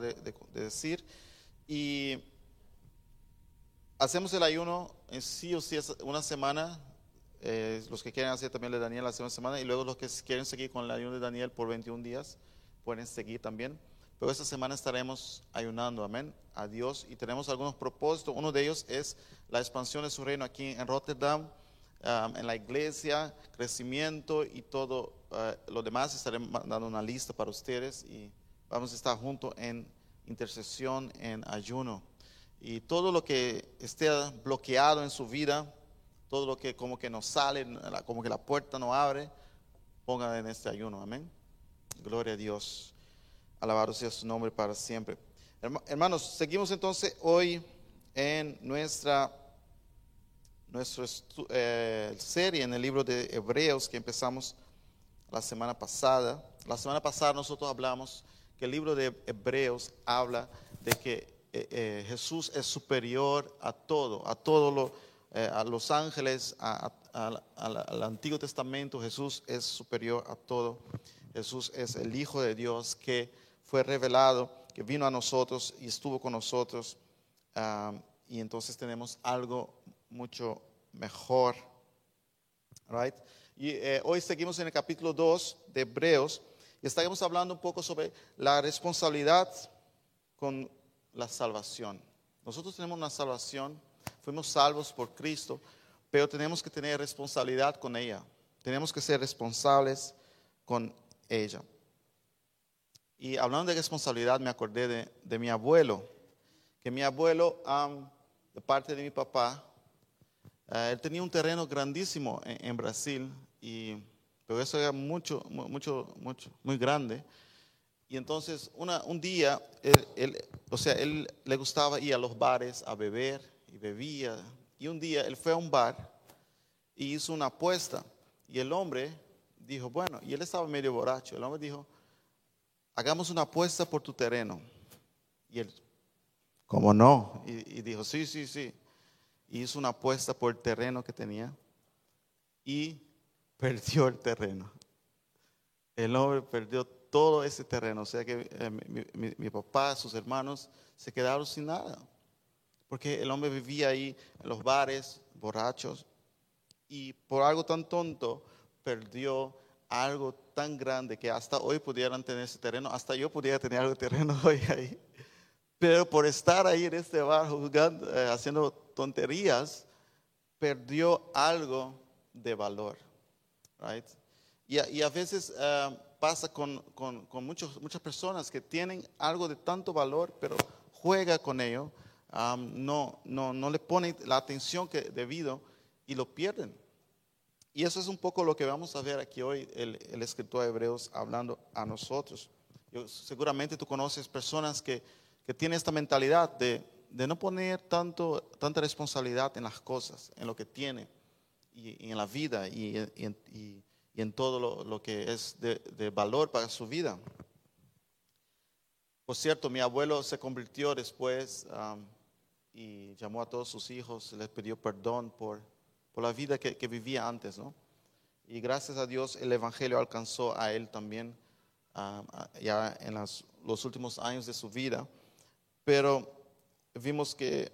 de, de- de decir. Y hacemos el ayuno en sí o sí una semana. eh, los que quieren hacer también el de Daniel hace una semana. Y luego los que quieren seguir con el ayuno de Daniel por 21 días pueden seguir también. Pero esta semana estaremos ayunando, amén, a Dios. Y tenemos algunos propósitos. Uno de ellos es la expansión de su reino aquí en Rotterdam, um, en la iglesia, crecimiento y todo uh, lo demás. Estaremos dando una lista para ustedes y vamos a estar juntos en intercesión, en ayuno. Y todo lo que esté bloqueado en su vida, todo lo que como que no sale, como que la puerta no abre, pongan en este ayuno, amén. Gloria a Dios. Alabado sea su nombre para siempre. Herma- Hermanos, seguimos entonces hoy en nuestra, nuestra eh, serie en el libro de Hebreos que empezamos la semana pasada. La semana pasada nosotros hablamos el libro de Hebreos habla de que eh, eh, Jesús es superior a todo, a todo lo, eh, los ángeles, al- Antiguo Testamento. Jesús es superior a todo. Jesús es el Hijo de Dios que fue revelado, que vino a nosotros y estuvo con nosotros. ah, y entonces tenemos algo mucho mejor. Right? Y hoy seguimos en el capítulo 2 de Hebreos estaremos hablando un poco sobre la responsabilidad con la salvación. Nosotros tenemos una salvación, fuimos salvos por Cristo, pero tenemos que tener responsabilidad con ella. Tenemos que ser responsables con ella. Y hablando de responsabilidad, me acordé de, de mi abuelo, que mi abuelo, de parte de mi papá, eh, él tenía un terreno grandísimo en, en Brasil, y, pero eso era mucho, mu- mucho, mucho, muy grande. Y entonces una- un día, él- o sea, él le gustaba ir a los bares a beber y bebía. Y un día él fue a un bar y hizo una apuesta. Y el hombre dijo, bueno, y él estaba medio borracho. El hombre dijo, hagamos una apuesta por tu terreno. Y él, ¿cómo no? Y, y dijo, sí, sí, sí. Y hizo una apuesta por el terreno que tenía y perdió el terreno. El hombre perdió todo ese terreno. O sea que eh, mi, mi- papá, sus hermanos, se quedaron sin nada. Porque el hombre vivía ahí en los bares, borrachos, y por algo tan tonto perdió algo tan grande que hasta hoy pudieran tener ese terreno, hasta yo pudiera tener algo de terreno hoy ahí. Pero por estar ahí en este bar eh, haciendo tonterías, perdió algo de valor. Right? Y, y a veces eh, pasa con, con- con muchos, muchas personas que tienen algo de tanto valor, pero juega con ello, um, no, no, no le ponen la atención que debido y lo pierden. Y eso es un poco lo que vamos a ver aquí hoy, el, el escritor de Hebreos hablando a nosotros. Yo- seguramente tú conoces personas que, que tienen esta mentalidad de, de no poner tanto, tanta responsabilidad en las cosas, en lo que tiene y, y en la vida y, y y- en todo lo, lo que es de, de valor para su vida. Por cierto, mi abuelo se convirtió después um, y llamó a todos sus hijos, les pidió perdón por, por la vida que, que vivía antes, ¿no? Y gracias a Dios el Evangelio alcanzó a él también a- ya en las- los últimos años de su vida. Pero vimos que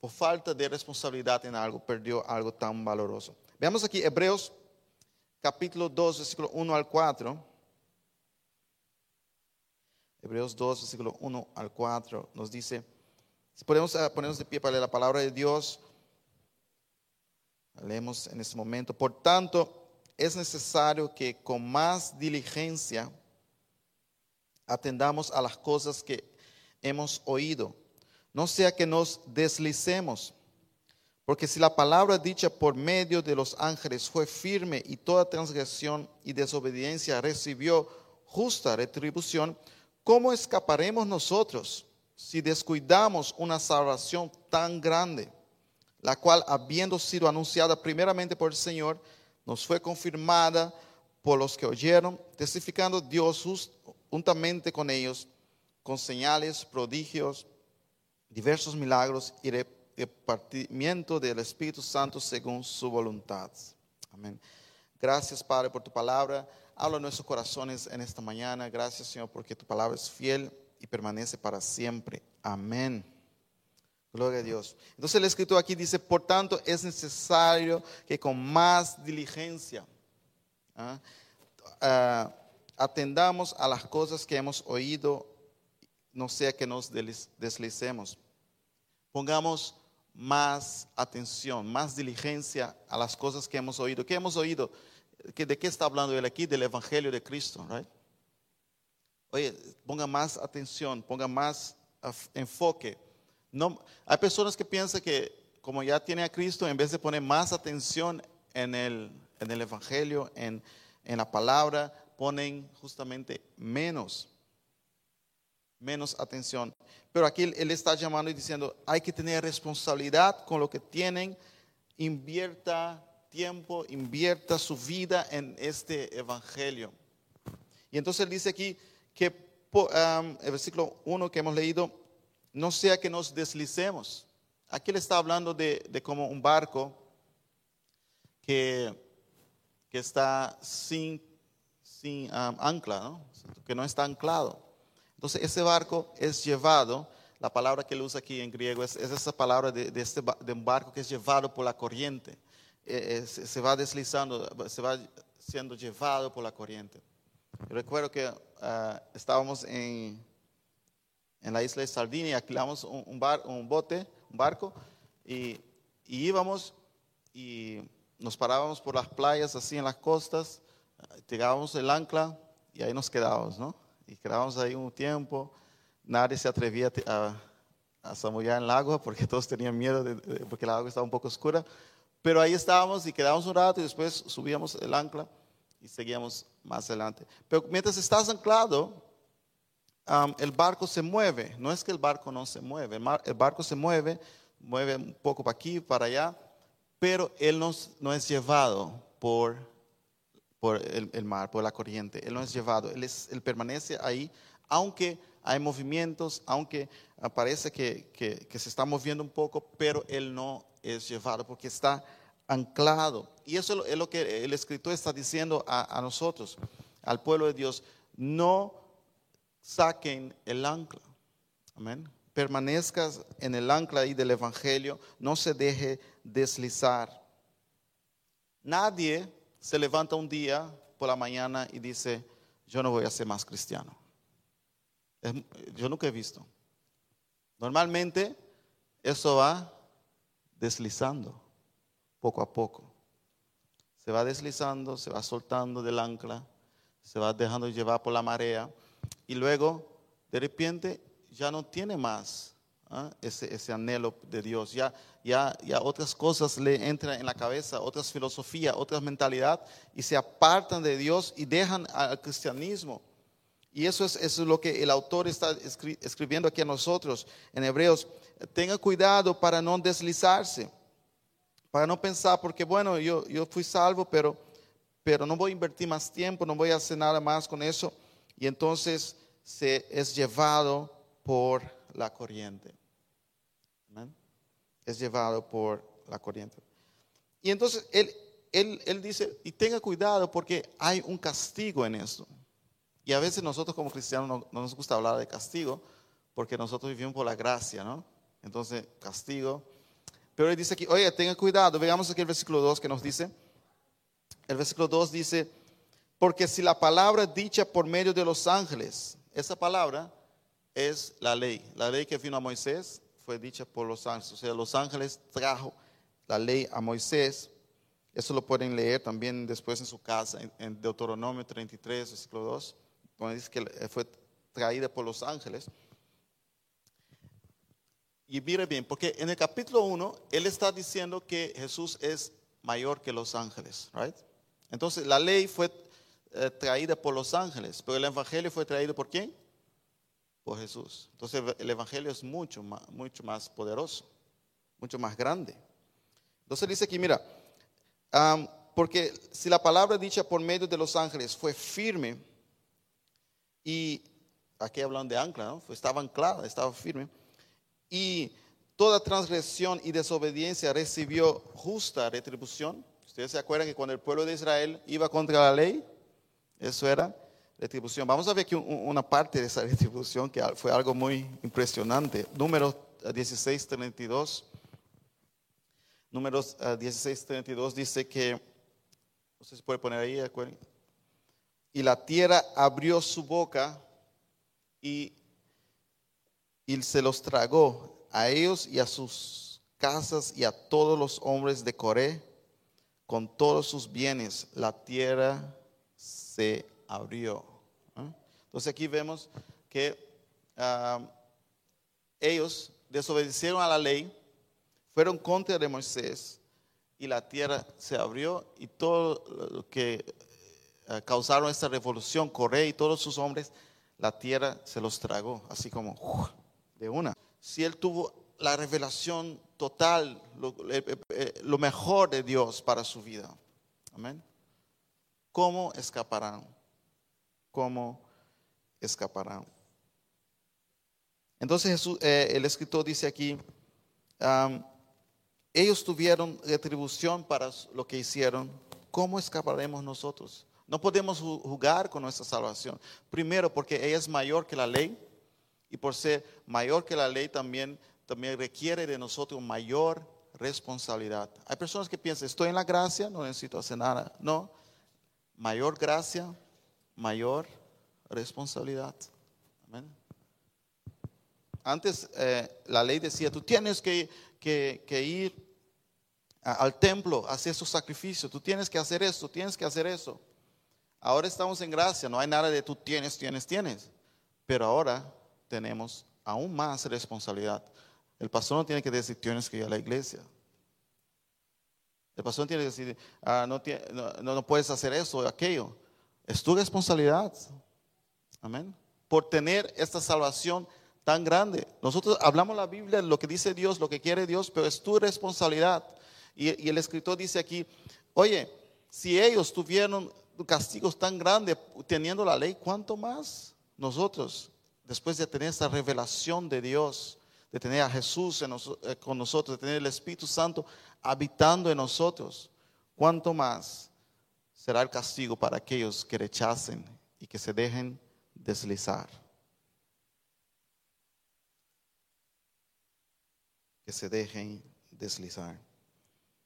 por falta de responsabilidad en algo perdió algo tan valoroso. Veamos aquí Hebreos capítulo 2, versículo 1 al 4. Hebreos 2, versículo 1 al 4 nos dice, si podemos eh, ponernos de pie para leer la palabra de Dios, leemos en este momento, por tanto, es necesario que con más diligencia atendamos a las cosas que hemos oído, no sea que nos deslicemos. Porque si la palabra dicha por medio de los ángeles fue firme y toda transgresión y desobediencia recibió justa retribución, ¿cómo escaparemos nosotros si descuidamos una salvación tan grande, la cual habiendo sido anunciada primeramente por el Señor, nos fue confirmada por los que oyeron, testificando Dios juntamente con ellos, con señales, prodigios, diversos milagros y re- repartimiento del Espíritu Santo según su voluntad. Amén. Gracias, Padre, por tu palabra. Habla en nuestros corazones en esta mañana. Gracias, Señor, porque tu palabra es fiel y permanece para siempre. Amén. Gloria a Dios. Entonces el escritor aquí dice, por tanto es necesario que con más diligencia ¿ah? Ah, atendamos a las cosas que hemos oído, no sea que nos deslicemos. Pongamos más atención, más diligencia a las cosas que hemos oído. ¿Qué hemos oído? ¿De qué está hablando él aquí? Del Evangelio de Cristo, right? Oye, ponga más atención, ponga más enfoque. No, hay personas que piensan que como ya tiene a Cristo, en vez de poner más atención en el, en el Evangelio, en, en la palabra, ponen justamente menos, menos atención. Pero aquí él, está llamando y diciendo, hay que tener responsabilidad con lo que tienen, invierta tiempo, invierta su vida en este Evangelio. Y entonces dice aquí, que el versículo 1 que hemos leído, no sea que nos deslicemos. Aquí le está hablando de, como un barco que, que está sin, sin ancla, que no está anclado. Entonces ese barco es llevado, la palabra que él usa aquí en griego es, esa palabra de, este, de un barco que es llevado por la corriente. Eh, se va deslizando, se va siendo llevado por la corriente. recuerdo que Ah, estábamos en, en la isla de Sardinia y alquilamos un, un, bote, un barco, y, íbamos y nos parábamos por las playas, así en las costas, tirábamos el ancla y ahí nos quedábamos, ¿no? Y quedábamos ahí un tiempo, nadie se atrevía a, a zamullar en el agua porque todos tenían miedo de, porque el agua estaba un poco oscura, pero ahí estábamos y quedábamos un rato y después subíamos el ancla y seguíamos más adelante. Pero mientras estás anclado, el barco se mueve. No es que el barco no se mueve, el, barco se mueve, mueve un poco para aquí, para allá, pero él no, no es llevado por, por el, mar, por la corriente. Él no es llevado, él, es, él permanece ahí, aunque hay movimientos, aunque parece que, que se está moviendo un poco, pero él no es llevado porque está anclado. Y eso es lo que el escritor está diciendo a, nosotros, al pueblo de Dios. No saquen el ancla. Amén. Permanezcas en el ancla ahí del Evangelio. No se deje deslizar. Nadie se levanta un día por la mañana y dice, yo no voy a ser más cristiano. Yo nunca he visto. Normalmente eso va deslizando poco a poco. Se va deslizando, se va soltando del ancla, se va dejando llevar por la marea y luego de repente ya no tiene más ¿ah? ese, anhelo de Dios. Ya, ya, ya otras cosas le entran en la cabeza, otras filosofías, otras mentalidad y se apartan de Dios y dejan al cristianismo. Y eso es, eso es lo que el autor está escribiendo aquí a nosotros en Hebreos. Tenga cuidado para no deslizarse para no pensar, porque bueno, yo, yo fui salvo, pero, pero no voy a invertir más tiempo, no voy a hacer nada más con eso. Y entonces se es llevado por la corriente. Es llevado por la corriente. Y entonces él, él, él dice, y tenga cuidado porque hay un castigo en eso. Y a veces nosotros como cristianos no, no, nos gusta hablar de castigo porque nosotros vivimos por la gracia, ¿no? Entonces, castigo. Pero él dice aquí, oye, tenga cuidado. Veamos aquí el versículo 2 que nos dice. El versículo 2 dice, porque si la palabra dicha por medio de los ángeles, esa palabra es la ley. La ley que vino a Moisés fue dicha por los ángeles. O sea, los ángeles trajo la ley a Moisés. Eso lo pueden leer también después en su casa, en Deuteronomio 33, versículo 2, donde dice que fue traída por los ángeles. Y mire bien, porque en el capítulo 1, él está diciendo que Jesús es mayor que los ángeles, right? Entonces, la ley fue eh, traída por los ángeles, pero el evangelio fue traído por quién? Por Jesús. Entonces, el evangelio es mucho más, mucho más poderoso, mucho más grande. Entonces dice aquí, mira, porque si la palabra dicha por medio de los ángeles fue firme, y aquí hablan de ancla, ¿no? Estaba anclada, estaba firme y toda transgresión y desobediencia recibió justa retribución. Ustedes se acuerdan que cuando el pueblo de Israel iba contra la ley, eso era retribución. Vamos a ver aquí una parte de esa retribución que fue algo muy impresionante. Número 1632. Números 1632 dice que, no sé si puede poner ahí, y la tierra abrió su boca y, y se los tragó a ellos y a sus casas y a todos los hombres de Coré con todos sus bienes. La tierra se abrió. Entonces aquí vemos que ah, ellos desobedecieron a la ley, fueron contra Moisés y la tierra se abrió y todo lo que ah, causaron esta revolución, Coré y todos sus hombres, la tierra se los tragó, así como de una. Si él tuvo la revelación total, lo, lo mejor de Dios para su vida. Amén. ¿Cómo escaparán? ¿Cómo escaparán? Entonces eh, el escritor dice aquí, ellos tuvieron retribución para lo que hicieron, ¿cómo escaparemos nosotros? No podemos jugar con nuestra salvación. Primero, porque ella es mayor que la ley y por ser mayor que la ley también, también requiere de nosotros mayor responsabilidad. Hay personas que piensan, estoy en la gracia, no necesito hacer nada. No, mayor gracia, mayor responsabilidad. Antes eh, la ley decía, tú tienes que, ir al templo hacer su sacrificio, tú tienes que hacer esto, tienes que hacer eso. Ahora estamos en gracia, no hay nada de tú tienes, tienes, tienes. Pero ahora tenemos aún más responsabilidad. El pastor no tiene que decir, tienes que ir a la iglesia. El pastor tiene que decir, ah, no, no, no, puedes hacer eso o aquello. Es tu responsabilidad. Amén. Por tener esta salvación tan grande. Nosotros hablamos la Biblia, lo que dice Dios, lo que quiere Dios, pero es tu responsabilidad. Y, el escritor dice aquí, oye, si ellos tuvieron castigos tan grandes teniendo la ley, ¿cuánto más nosotros, después de tener esta revelación de Dios, de tener a Jesús eh, con nosotros, de tener el Espíritu Santo habitando en nosotros, ¿cuánto más será el castigo para aquellos que rechacen y que se dejen deslizar? Que se dejen deslizar.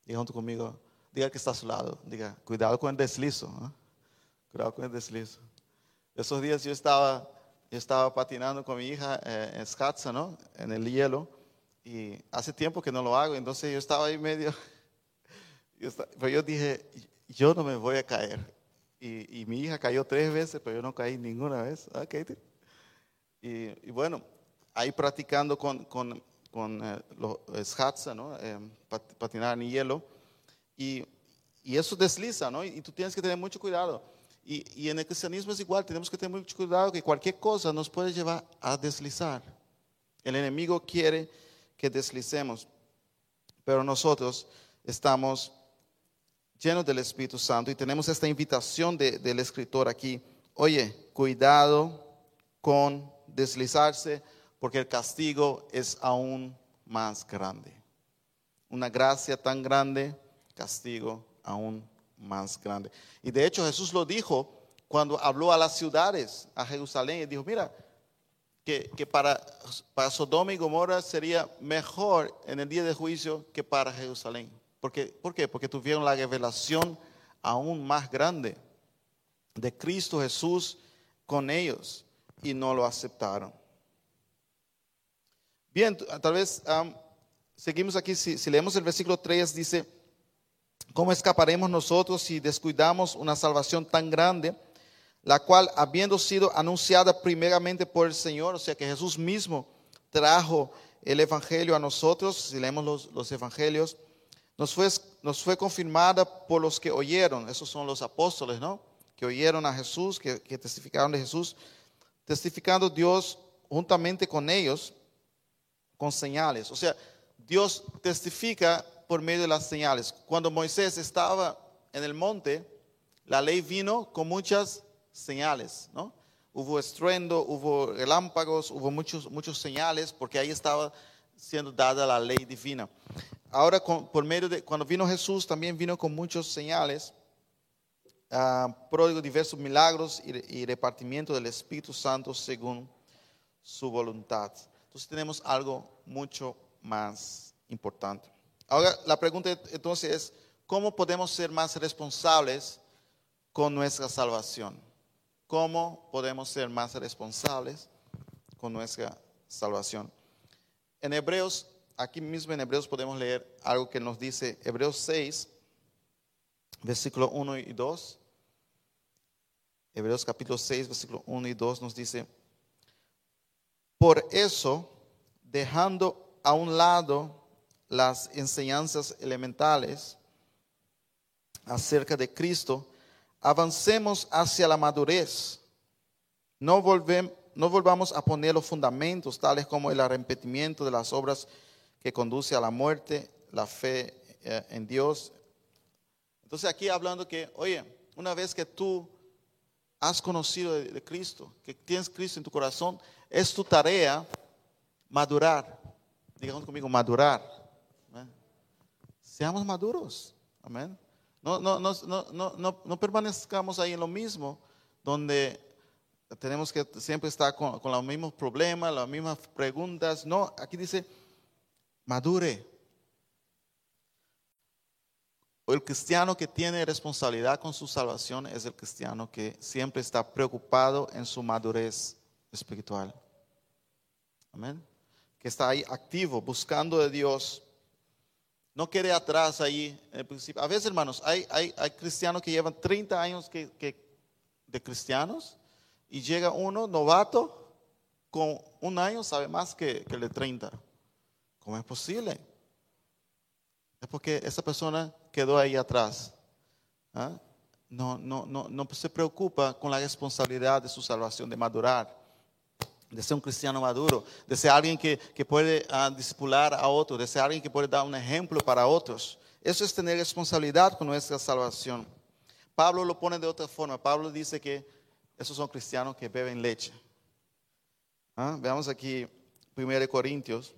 Diga junto conmigo, diga que está a su lado, diga, cuidado con el deslizo. Cuidado con el deslizo. Esos días yo estaba yo estaba patinando con mi hija eh, en Skatsa, ¿no? En el hielo. Y hace tiempo que no lo hago, entonces yo estaba ahí medio. Yo pero yo dije, yo no me voy a caer. Y, mi hija cayó tres veces, pero yo no caí ninguna vez. Ah, y, bueno, ahí practicando con, con, con eh, los Skatsa, ¿no? Eh, patinar en hielo. Y, y eso desliza, ¿no? y tú tienes que tener mucho cuidado. Y, en el cristianismo es igual, tenemos que tener mucho cuidado que cualquier cosa nos puede llevar a deslizar. El enemigo quiere que deslicemos, pero nosotros estamos llenos del Espíritu Santo y tenemos esta invitación del escritor aquí. Oye, cuidado con deslizarse porque el castigo es aún más grande. Una gracia tan grande, castigo aún más grande. Y de hecho Jesús lo dijo cuando habló a las ciudades, a Jerusalén, y dijo, mira, que, para, para Sodoma y Gomorra sería mejor en el día de juicio que para Jerusalén. Porque, ¿Por qué? Porque tuvieron la revelación aún más grande de Cristo Jesús con ellos y no lo aceptaron. Bien, tal vez seguimos aquí, si, leemos el versículo 3, dice, ¿Cómo escaparemos nosotros si descuidamos una salvación tan grande, la cual habiendo sido anunciada primeramente por el Señor, o sea que Jesús mismo trajo el Evangelio a nosotros, si leemos los, Evangelios, nos fue, nos fue confirmada por los que oyeron, esos son los apóstoles, ¿no? Que oyeron a Jesús, que, testificaron de Jesús, testificando Dios juntamente con ellos, con señales. O sea, Dios testifica por medio de las señales. Cuando Moisés estaba en el monte, la ley vino con muchas señales, ¿no? Hubo estruendo, hubo relámpagos, hubo muchos, muchos señales, porque ahí estaba siendo dada la ley divina. Ahora, por medio de, cuando vino Jesús, también vino con muchas señales, ah, pródigo diversos milagros y, y repartimiento del Espíritu Santo según su voluntad. Entonces tenemos algo mucho más importante. Ahora la pregunta entonces es, ¿cómo podemos ser más responsables con nuestra salvación? ¿Cómo podemos ser más responsables con nuestra salvación? En Hebreos, aquí mismo en Hebreos podemos leer algo que nos dice Hebreos 6, versículo 1 y 2. Hebreos capítulo 6, versículo 1 y 2 nos dice, por eso, dejando a un lado las enseñanzas elementales acerca de Cristo, avancemos hacia la madurez. No, no volvamos a poner los fundamentos tales como el arrepentimiento de las obras que conduce a la muerte, la fe eh, en Dios. Entonces aquí hablando que, oye, una vez que tú has conocido de Cristo, que tienes Cristo en tu corazón, es tu tarea madurar. Digamos conmigo, madurar. Seamos maduros. Amén. No, no, no, no, no, permanezcamos ahí en lo mismo, donde tenemos que siempre estar con, con los mismos problemas, las mismas preguntas. No, aquí dice, madure. El cristiano que tiene responsabilidad con su salvación es el cristiano que siempre está preocupado en su madurez espiritual. Amén. Que está ahí activo, buscando de Dios. No quede atrás ahí en el principio. A veces, hermanos, hay, hay, hay cristianos que llevan 30 años que, de cristianos y llega uno novato con un año, sabe más que, que el de 30. ¿Cómo es posible? Es porque esa persona quedó ahí atrás. ¿ah? No, no, no, no se preocupa con la responsabilidad de su salvación, de madurar de ser un cristiano maduro, de ser alguien que, puede uh, discipular a otros, de ser alguien que puede dar un ejemplo para otros. Eso es tener responsabilidad con nuestra salvación. Pablo lo pone de otra forma. Pablo dice que esos son cristianos que beben leche. ¿Ah? Veamos aquí 1 Corintios,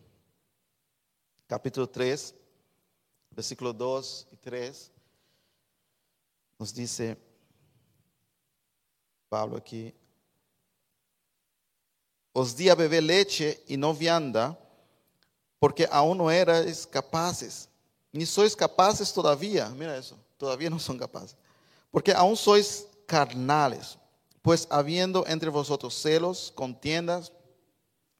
capítulo 3, versículos 2 y 3. Nos dice Pablo aquí, os di a beber leche y no vianda, porque aún no erais capaces, ni sois capaces todavía, mira eso, todavía no son capaces, porque aún sois carnales, pues habiendo entre vosotros celos, contiendas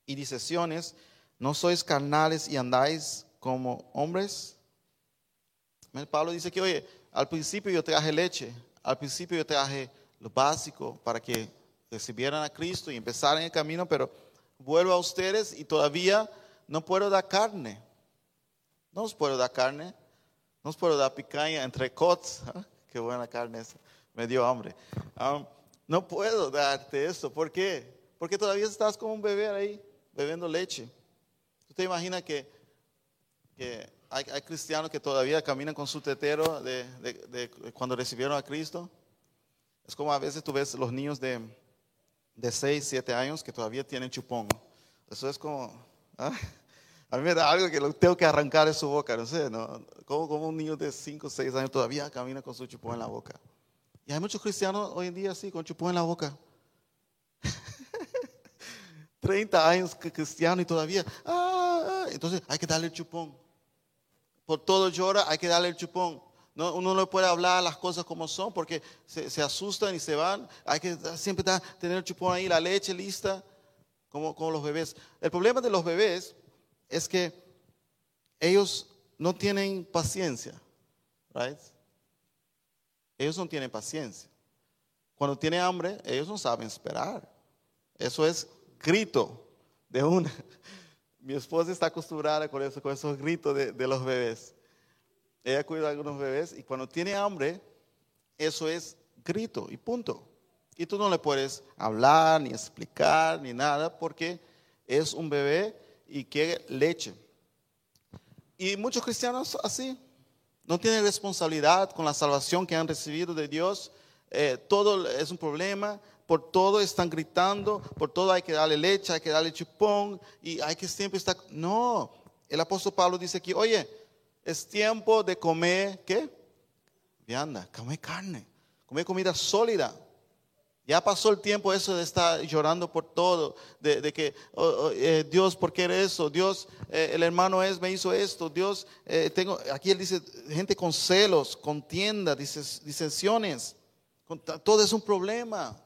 y disensiones, no sois carnales y andáis como hombres. Pablo dice que, oye, al principio yo traje leche, al principio yo traje lo básico para que recibieran a Cristo y empezaran el camino, pero vuelvo a ustedes y todavía no puedo dar carne. No os puedo dar carne. No os puedo dar picaña entre cots. ¿ah? Qué buena carne esa. Me dio hambre. Um, no puedo darte eso. ¿Por qué? Porque todavía estás como un bebé ahí, bebiendo leche. ¿Tú te imaginas que, hay, cristianos que todavía caminan con su tetero de cuando recibieron a Cristo? Es como a veces tú ves los niños de, de 6, 7 años que todavía tienen chupón. Eso es como, ¿ah? a mí me da algo que lo tengo que arrancar de su boca, no sé, ¿no? Como, un niño de 5, 6 años todavía camina con su chupón en la boca. Y hay muchos cristianos hoy en día así, con chupón en la boca. 30 años cristiano y todavía, entonces hay que darle el chupón. Por todo llora, hay que darle el chupón. No, uno no puede hablar las cosas como son porque se, asustan y se van. Hay que siempre tener el chupón ahí, la leche lista, como, los bebés. El problema de los bebés es que ellos no tienen paciencia, right? Ellos no tienen paciencia. Cuando tienen hambre, ellos no saben esperar. Eso es grito de una. Mi esposa está acostumbrada con eso, con esos gritos de, de los bebés. Ella cuida a algunos bebés y cuando tiene hambre, eso es grito y punto. Y tú no le puedes hablar, ni explicar, ni nada, porque es un bebé y quiere leche. Y muchos cristianos así, no tienen responsabilidad con la salvación que han recibido de Dios. Eh, todo es un problema, por todo están gritando, por todo hay que darle leche, hay que darle chupón y hay que siempre estar... No, el apóstol Pablo dice aquí, oye, es tiempo de comer, ¿qué? Vianda, comer carne. comer comida sólida. Ya pasó el tiempo eso de estar llorando por todo, de, que oh, oh, eh, Dios, ¿por qué eres eso? Dios, eh, el hermano es, me hizo esto. Dios, eh, tengo, aquí él dice, gente con celos, contienda, disensiones. Todo es un problema.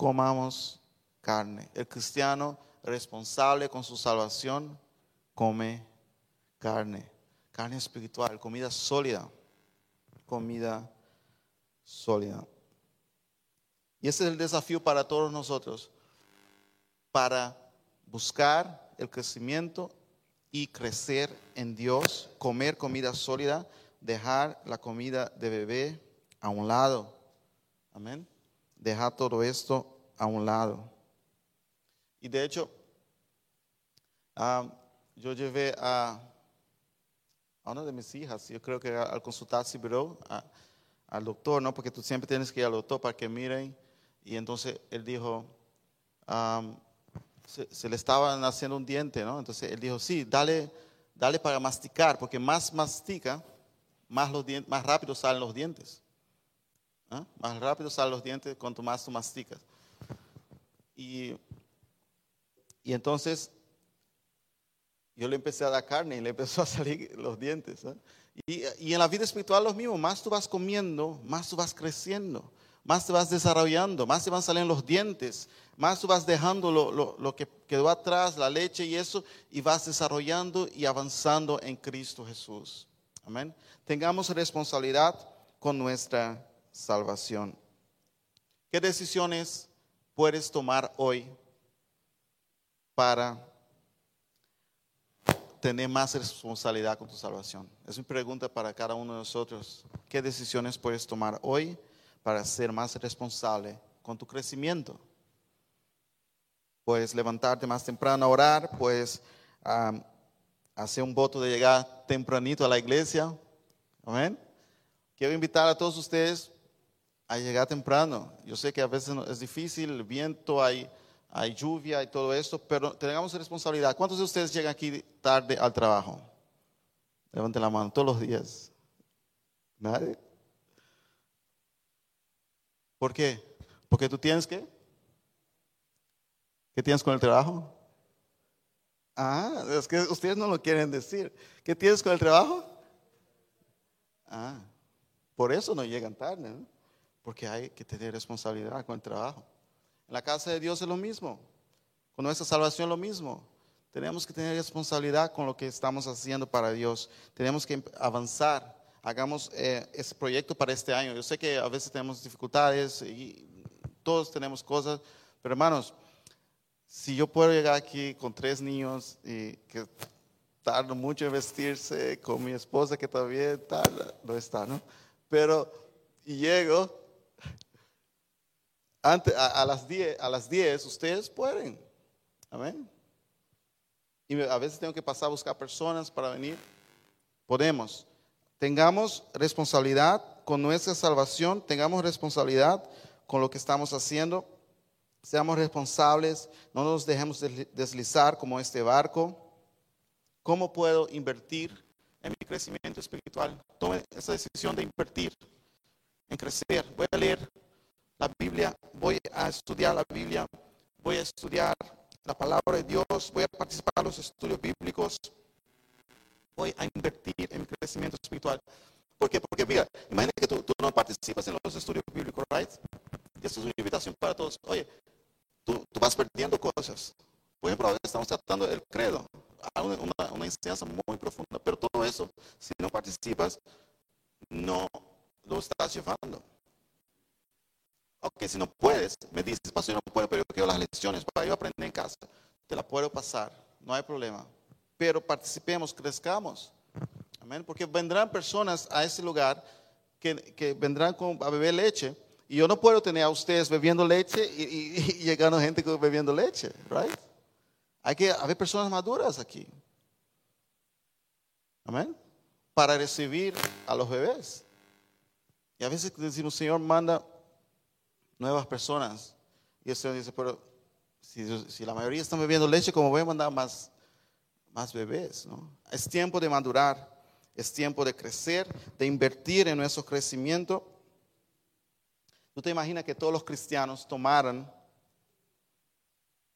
Comamos carne. El cristiano responsable con su salvación come carne. Carne espiritual, comida sólida. Comida sólida. Y ese es el desafío para todos nosotros, para buscar el crecimiento y crecer en Dios, comer comida sólida, dejar la comida de bebé a un lado. Amén. Dejar todo esto a un lado. Y de hecho, ah, yo llevé a, a, una de mis hijas, yo creo que al consultar al doctor, ¿no? Porque tú siempre tienes que ir al doctor para que miren y entonces él dijo, se, le estaba haciendo un diente, ¿no? Entonces él dijo, sí, dale, dale para masticar, porque más mastica, más, los dientes, más rápido salen los dientes. ¿Ah? Más rápido salen los dientes cuanto más tú masticas. Y, y entonces yo le empecé a dar carne y le empezó a salir los dientes. ¿ah? Y, y, en la vida espiritual lo mismo, más tú vas comiendo, más tú vas creciendo más te vas desarrollando, más te van saliendo los dientes, más tú vas dejando lo, que quedó atrás, la leche y eso, y vas desarrollando y avanzando en Cristo Jesús. Amén. Tengamos responsabilidad con nuestra salvación. ¿Qué decisiones puedes tomar hoy para tener más responsabilidad con tu salvación? Es una pregunta para cada uno de nosotros. ¿Qué decisiones puedes tomar hoy? para ser más responsable con tu crecimiento. Puedes levantarte más temprano a orar, puedes hacer un voto de llegar tempranito a la iglesia. Amén. Quiero invitar a todos ustedes a llegar temprano. Yo sé que a veces es difícil, el viento, hay, hay lluvia y todo esto, pero tengamos responsabilidad. ¿Cuántos de ustedes llegan aquí tarde al trabajo? Levanten la mano todos los días. ¿Nadie? ¿Por qué? Porque tú tienes que. ¿Qué tienes con el trabajo? Ah, es que ustedes no lo quieren decir. ¿Qué tienes con el trabajo? Ah, por eso no llegan tarde, ¿no? Porque hay que tener responsabilidad con el trabajo. En la casa de Dios es lo mismo, con nuestra salvación es lo mismo. Tenemos que tener responsabilidad con lo que estamos haciendo para Dios. Tenemos que avanzar hagamos eh, ese proyecto para este año. Yo sé que a veces tenemos dificultades y todos tenemos cosas, pero hermanos, si yo puedo llegar aquí con tres niños y que tardo mucho en vestirse, con mi esposa que todavía tarda, no está, ¿no? Pero y llego antes, a, las 10, a las 10, ustedes pueden. Amén. Y a veces tengo que pasar a buscar personas para venir. Podemos tengamos responsabilidad con nuestra salvación, tengamos responsabilidad con lo que estamos haciendo, seamos responsables, no nos dejemos deslizar como este barco. ¿Cómo puedo invertir en mi crecimiento espiritual? Tome esa decisión de invertir, en crecer. Voy a leer la Biblia, voy a estudiar la Biblia, voy a estudiar la palabra de Dios, voy a participar en los estudios bíblicos voy a invertir en mi crecimiento espiritual. ¿Por qué? Porque mira, imagínate que tú, no participas en los estudios bíblicos, right? Y esto es una invitación para todos. Oye, tú, tú vas perdiendo cosas. Por ejemplo, ahora estamos tratando el credo, una, una enseñanza muy profunda, pero todo eso, si no participas, no lo estás llevando. Ok, si no puedes, me dices, pastor, no puedo, pero yo quiero las lecciones para yo aprender en casa. Te la puedo pasar, no hay problema pero participemos, crezcamos. Amén. Porque vendrán personas a ese lugar que, vendrán a beber leche. Y yo no puedo tener a ustedes bebiendo leche y, llegando gente bebiendo leche, right? Hay que haber personas maduras aquí. Amén. Para recibir a los bebés. Y a veces decimos, Señor, manda nuevas personas. Y el Señor dice, pero si, si la mayoría están bebiendo leche, ¿cómo voy a mandar más más bebés. ¿no? Es tiempo de madurar, es tiempo de crecer, de invertir en nuestro crecimiento ¿Tú te imaginas que todos los cristianos tomaran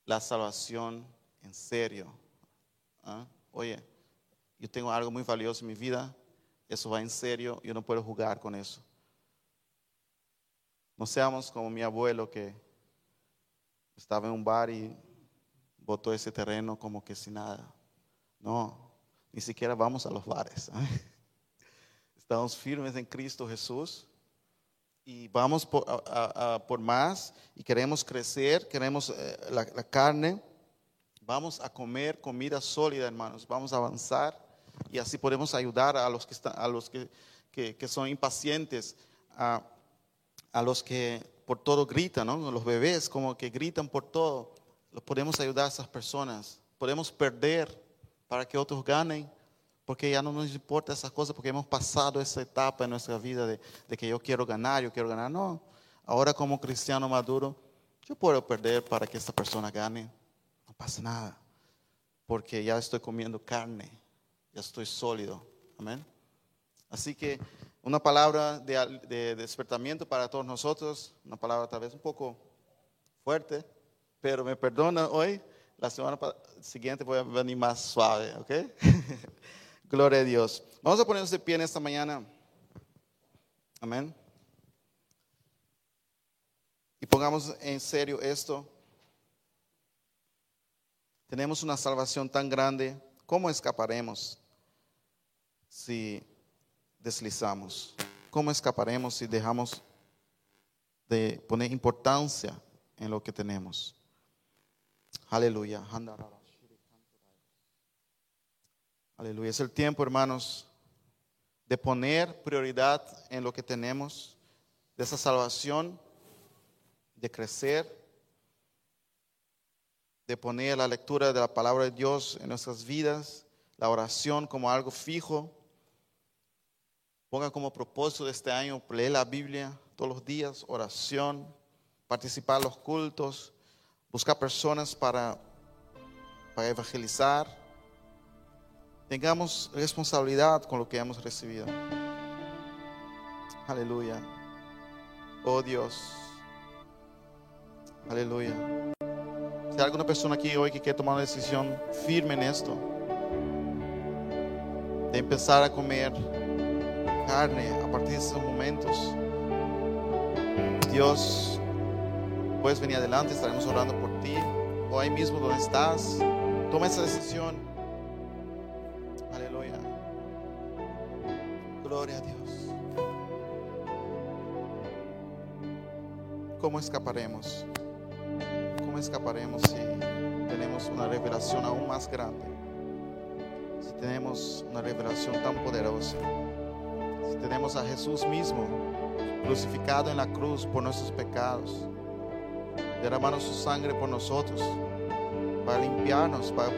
la salvación en serio? ¿Ah? Oye, yo tengo algo muy valioso en mi vida, eso va en serio, yo no puedo jugar con eso. No seamos como mi abuelo que estaba en un bar y botó ese terreno como que sin nada. No, ni siquiera vamos a los bares. Estamos firmes en Cristo Jesús y vamos por, por más y queremos crecer, queremos eh, la, carne. Vamos a comer comida sólida, hermanos. Vamos a avanzar y así podemos ayudar a los que, están, a los que, que, son impacientes, a, a, los que por todo gritan, ¿no? los bebés como que gritan por todo. Los podemos ayudar a esas personas. Podemos perder para que otros ganen porque ya no nos importa esas cosas, porque hemos pasado esa etapa en nuestra vida de, que yo quiero ganar, yo quiero ganar. No, ahora como cristiano maduro, yo puedo perder para que esta persona gane. No pasa nada, porque ya estoy comiendo carne, ya estoy sólido. Amén. Así que una palabra de, de despertamiento para todos nosotros, una palabra tal vez un poco fuerte, pero me perdona hoy. La semana siguiente voy a venir más suave, ¿ok? Gloria a Dios. Vamos a ponernos de pie en esta mañana. Amén. Y pongamos en serio esto. Tenemos una salvación tan grande. ¿Cómo escaparemos si deslizamos? ¿Cómo escaparemos si dejamos de poner importancia en lo que tenemos? Aleluya. Aleluya. Es el tiempo, hermanos, de poner prioridad en lo que tenemos, de esa salvación, de crecer, de poner la lectura de la palabra de Dios en nuestras vidas, la oración como algo fijo. Ponga como propósito de este año leer la Biblia todos los días, oración, participar en los cultos, buscar personas para, para evangelizar tengamos responsabilidad con lo que hemos recibido. Aleluya. Oh Dios. Aleluya. Si hay alguna persona aquí hoy que quiere tomar una decisión firme en esto, de empezar a comer carne a partir de esos momentos, Dios, puedes venir adelante, estaremos orando por ti, o ahí mismo donde estás, toma esa decisión. Gloria a Dios. ¿Cómo escaparemos? ¿Cómo escaparemos si tenemos una revelación aún más grande? Si tenemos una revelación tan poderosa. Tenemos a Jesús mismo crucificado en la cruz por nuestros pecados, derramando su sangre por nosotros, para limpiarnos, para